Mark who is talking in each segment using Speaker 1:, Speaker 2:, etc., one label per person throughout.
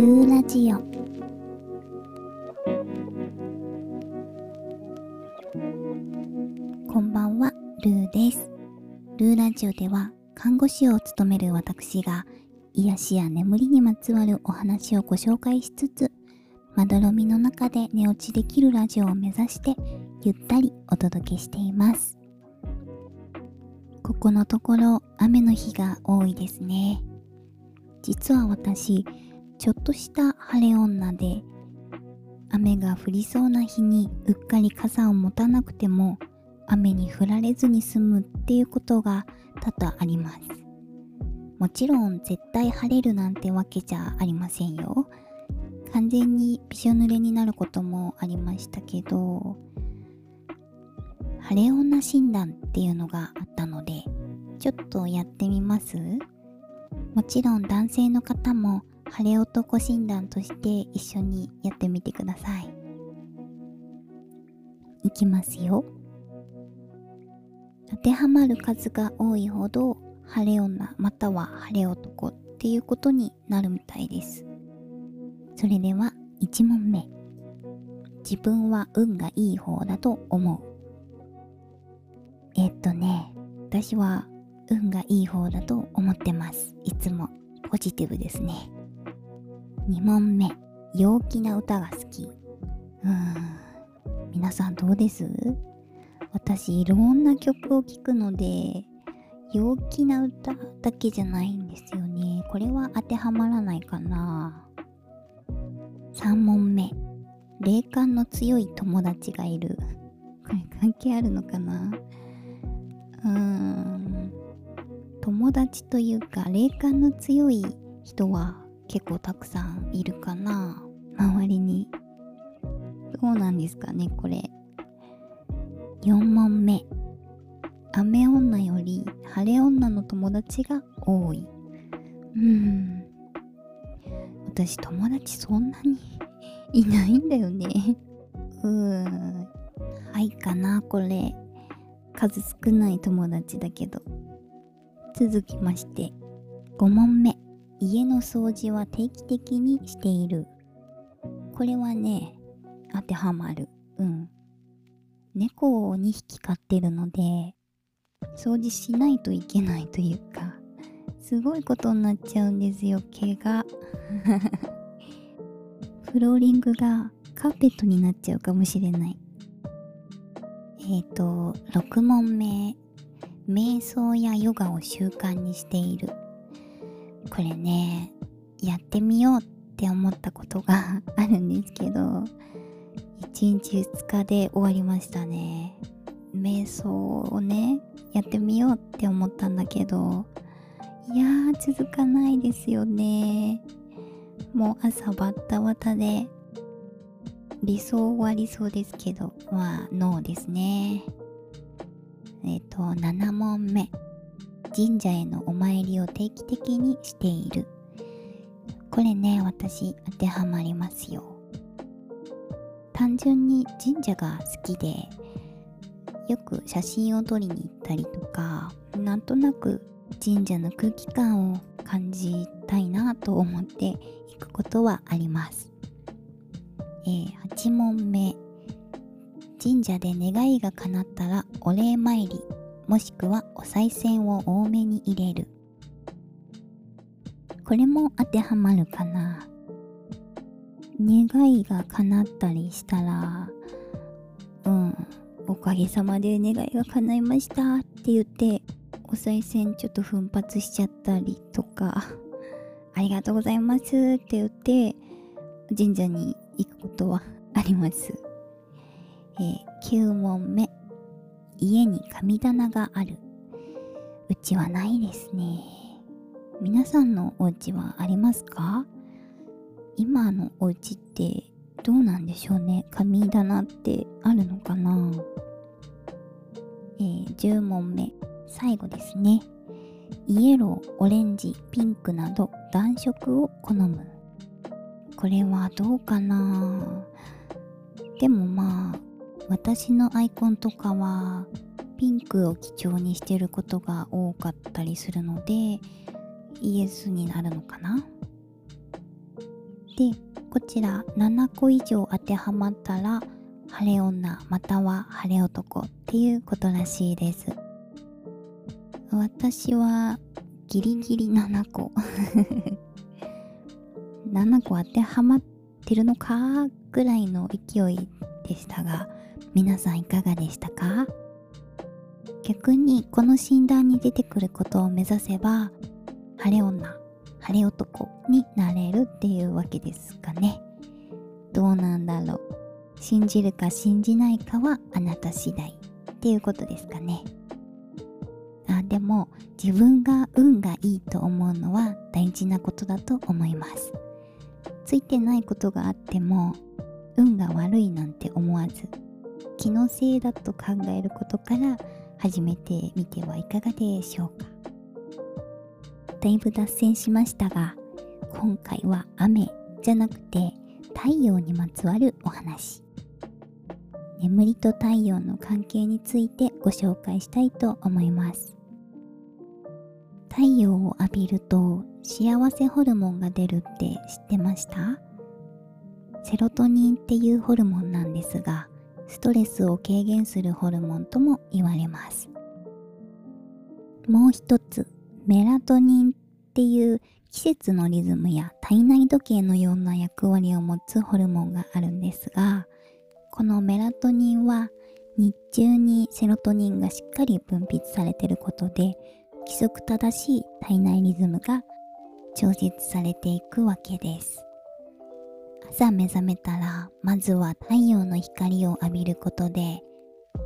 Speaker 1: ルーラジオ。こんばんはルーです。ルーラジオでは看護師を務める私が癒しや眠りにまつわるお話をご紹介しつつまどろみの中で寝落ちできるラジオを目指してゆったりお届けしています。ここのところ雨の日が多いですね。実は私ちょっとした晴れ女で雨が降りそうな日にうっかり傘を持たなくても雨に降られずに済むっていうことが多々あります。もちろん絶対晴れるなんてわけじゃありませんよ。完全にびしょ濡れになることもありましたけど晴れ女診断っていうのがあったのでちょっとやってみます。もちろん男性の方も晴れ男診断として一緒にやってみてください。いきますよ。当てはまる数が多いほど晴れ女または晴れ男っていうことになるみたいです。それでは1問目。自分は運がいい方だと思う。えっとね私は運がいい方だと思ってます。いつもポジティブですね。2問目。陽気な歌が好き。うーん。皆さんどうです？私いろんな曲を聴くので陽気な歌だけじゃないんですよね。これは当てはまらないかな。3問目。霊感の強い友達がいる。これ関係あるのかな？うーん。友達というか霊感の強い人は結構たくさんいるかな。周りに。どうなんですかねこれ。4問目。雨女より晴れ女の友達が多い。うん。私友達そんなにいないんだよね。うーん。はいかなこれ。数少ない友達だけど。続きまして。5問目。家の掃除は定期的にしている。これはね当てはまる。うん。猫を2匹飼ってるので掃除しないといけないというかすごいことになっちゃうんですよ毛が。フローリングがカーペットになっちゃうかもしれない。えっ、ー、と6問目。瞑想やヨガを習慣にしている。これねやってみようって思ったことが あるんですけど1日2日で終わりましたね。瞑想をねやってみようって思ったんだけどいやー続かないですよね。もう朝バッタバタで理想は理想ですけどまあノーですね。えっ、と7問目。神社へのお参りを定期的にしている。これね私当てはまりますよ。単純に神社が好きでよく写真を撮りに行ったりとかなんとなく神社の空気感を感じたいなと思って行くことはあります、えー、8問目。神社で願いが叶ったらお礼参り。もしくはお賽銭を多めに入れる。これも当てはまるかな。願いが叶ったりしたらうんおかげさまで願いが叶いましたって言ってお賽銭ちょっと奮発しちゃったりとか ありがとうございますって言って神社に行くことはあります。えー、9問目。家に神棚がある。うちはないですね。皆さんのお家はありますか？今のお家ってどうなんでしょうね？神棚ってあるのかな？えー、10問目。最後ですね。イエローオレンジピンクなど暖色を好む。これはどうかな？でもまあ私のアイコンとかはピンクを基調にしてることが多かったりするのでイエスになるのかな？でこちら7個以上当てはまったら晴れ女または晴れ男っていうことらしいです。私はギリギリ7個。7個当てはまってるのかぐらいの勢いでしたが皆さんいかがでしたか？逆にこの診断に出てくることを目指せば晴れ女晴れ男になれるっていうわけですかね。どうなんだろう。信じるか信じないかはあなた次第っていうことですかね。あでも自分が運がいいと思うのは大事なことだと思います。ついてないことがあっても運が悪いなんて思わず気のせいだと考えることから始めてみてはいかがでしょうか。だいぶ脱線しましたが今回は雨じゃなくて太陽にまつわるお話。眠りと太陽の関係についてご紹介したいと思います。太陽を浴びると幸せホルモンが出るって知ってました？セロトニンっていうホルモンなんですがストレスを軽減するホルモンとも言われます。もう一つメラトニンっていう季節のリズムや体内時計のような役割を持つホルモンがあるんですがこのメラトニンは日中にセロトニンがしっかり分泌されてることで規則正しい体内リズムが調節されていくわけです。朝目覚めたらまずは太陽の光を浴びることで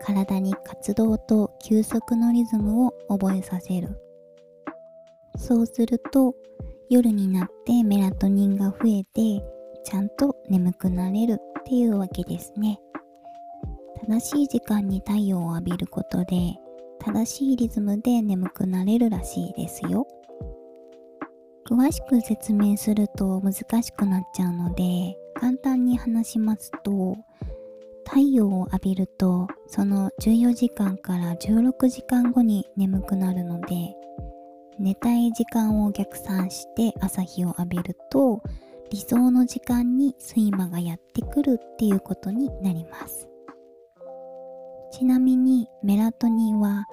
Speaker 1: 体に活動と休息のリズムを覚えさせる。そうすると夜になってメラトニンが増えてちゃんと眠くなれるっていうわけですね。正しい時間に太陽を浴びることで正しいリズムで眠くなれるらしいですよ。詳しく説明すると難しくなっちゃうので簡単に話しますと太陽を浴びるとその14時間から16時間後に眠くなるので寝たい時間を逆算して朝日を浴びると理想の時間に睡魔がやってくるっていうことになります。ちなみにメラトニンは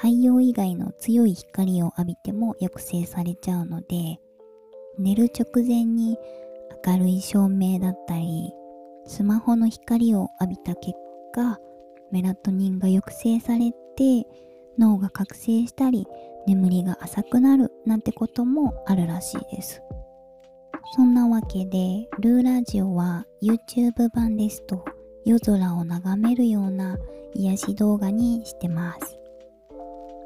Speaker 1: 太陽以外の強い光を浴びても抑制されちゃうので寝る直前に明るい照明だったりスマホの光を浴びた結果メラトニンが抑制されて脳が覚醒したり眠りが浅くなるなんてこともあるらしいです。そんなわけでルーラジオは YouTube 版ですと夜空を眺めるような癒し動画にしてます、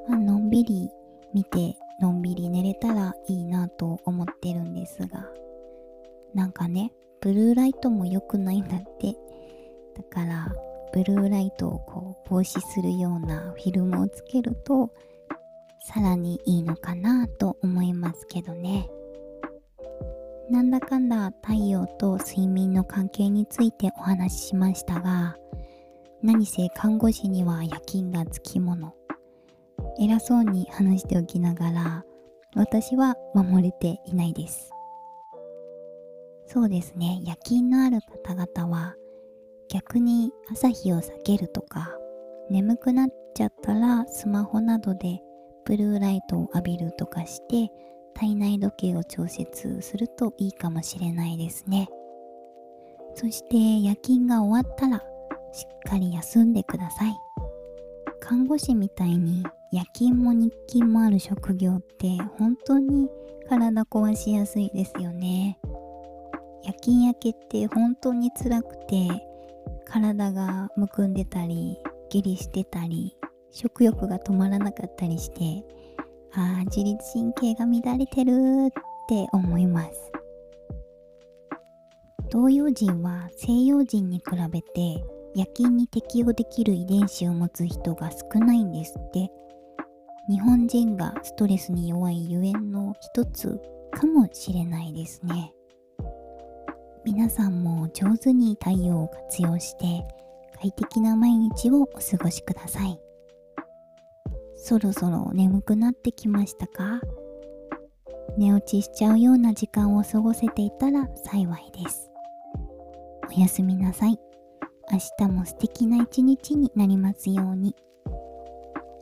Speaker 1: まあのんびり見てのんびり寝れたらいいなと思ってるんですが。なんかねブルーライトも良くないんだって。だからブルーライトをこう防止するようなフィルムをつけるとさらにいいのかなと思いますけどね。なんだかんだ太陽と睡眠の関係についてお話ししましたが何せ看護師には夜勤がつきもの。偉そうに話しておきながら私は守れていないです。そうですね。夜勤のある方々は逆に朝日を避けるとか眠くなっちゃったらスマホなどでブルーライトを浴びるとかして体内時計を調節するといいかもしれないですね。そして夜勤が終わったらしっかり休んでください。看護師みたいに夜勤も日勤もある職業って本当に体壊しやすいですよね。夜勤明けって本当に辛くて体がむくんでたり下痢してたり食欲が止まらなかったりしてああ自律神経が乱れてるって思います。東洋人は西洋人に比べて夜勤に適応できる遺伝子を持つ人が少ないんですって。日本人がストレスに弱いゆえんの一つかもしれないですね。皆さんも上手に太陽を活用して快適な毎日をお過ごしください。そろそろ眠くなってきましたか？寝落ちしちゃうような時間を過ごせていたら幸いです。おやすみなさい。明日も素敵な一日になりますように。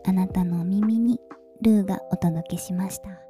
Speaker 1: あなたのお耳にルーがお届けしました。